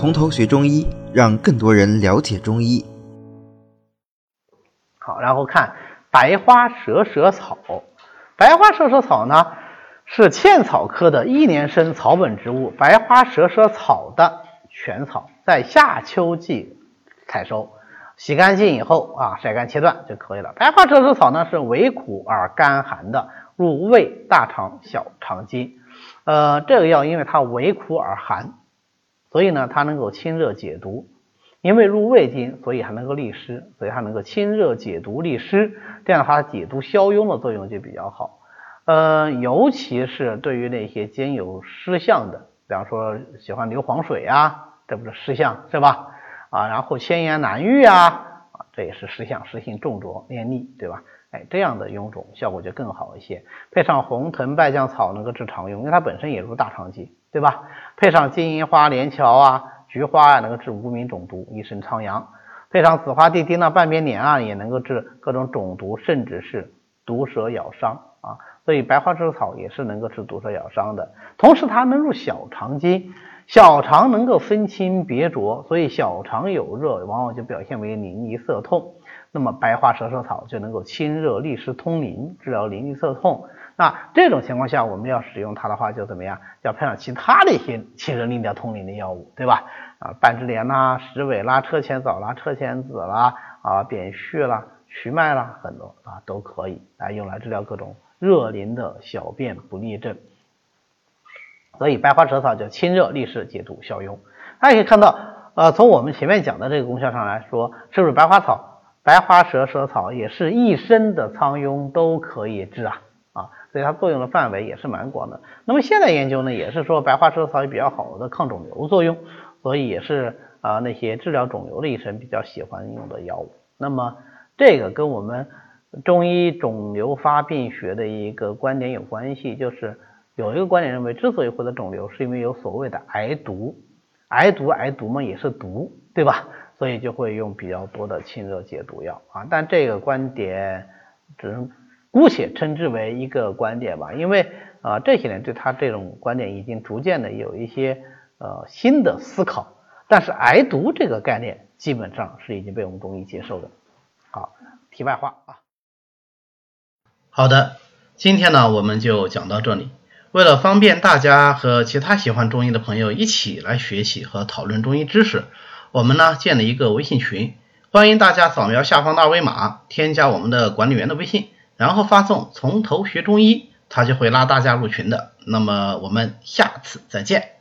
从头学中医，让更多人了解中医。好，然后看白花蛇舌草。白花蛇舌草呢，是茜草科的一年生草本植物，白花蛇舌草的全草，在夏秋季采收，洗干净以后啊，晒干切断就可以了。白花蛇舌草呢，是微苦而甘寒的，入胃、大肠、小肠经。呃，这个药因为它微苦而寒。所以呢，它能够清热解毒，因为入胃经，所以还能够利湿，所以它能够清热解毒利湿，这样的话解毒消痈的作用就比较好。呃，尤其是对于那些兼有湿象的，比方说喜欢流黄水啊，这不是湿象是吧？啊，然后千言难愈啊，啊，这也是湿象，湿性重浊黏腻，对吧？哎，这样的臃肿效果就更好一些。配上红藤败酱草，能够治肠痈，因为它本身也入大肠经。对吧？配上金银花、连翘啊、菊花啊，能够治无名肿毒、一身苍阳；配上紫花地丁啊、半边莲啊，也能够治各种肿毒，甚至是毒蛇咬伤啊。所以白花蛇草也是能够治毒蛇咬伤的。同时，它能入小肠经，小肠能够分清别浊，所以小肠有热，往往就表现为淋漓涩痛。那么白花蛇舌草就能够清热利湿通淋，治疗淋漓涩痛。那这种情况下，我们要使用它的话，就怎么样？要配上其他的一些清热利尿通淋的药物，对吧？啊，半枝莲啦、石韦啦、车前草啦、车前子啦、啊扁蓄啦、瞿麦啦，很多啊都可以来用来治疗各种热淋的小便不利症。所以白花蛇草就清热利湿、解毒消痈。大家可以看到，呃，从我们前面讲的这个功效上来说，是不是白花草、白花蛇舌草也是一身的苍痈都可以治啊啊？所以它作用的范围也是蛮广的。那么现在研究呢，也是说白花蛇草有比较好的抗肿瘤作用，所以也是啊那些治疗肿瘤的医生比较喜欢用的药物。那么这个跟我们中医肿瘤发病学的一个观点有关系，就是有一个观点认为，之所以会得肿瘤，是因为有所谓的癌毒，癌毒癌毒嘛也是毒，对吧？所以就会用比较多的清热解毒药啊。但这个观点只能。姑且称之为一个观点吧，因为啊这些年对他这种观点已经逐渐的有一些呃新的思考，但是癌毒这个概念基本上是已经被我们中医接受的。好，题外话啊。好的，今天呢我们就讲到这里。为了方便大家和其他喜欢中医的朋友一起来学习和讨论中医知识，我们呢建了一个微信群，欢迎大家扫描下方的二维码，添加我们的管理员的微信。然后发送“从头学中医”，他就会拉大家入群的。那么我们下次再见。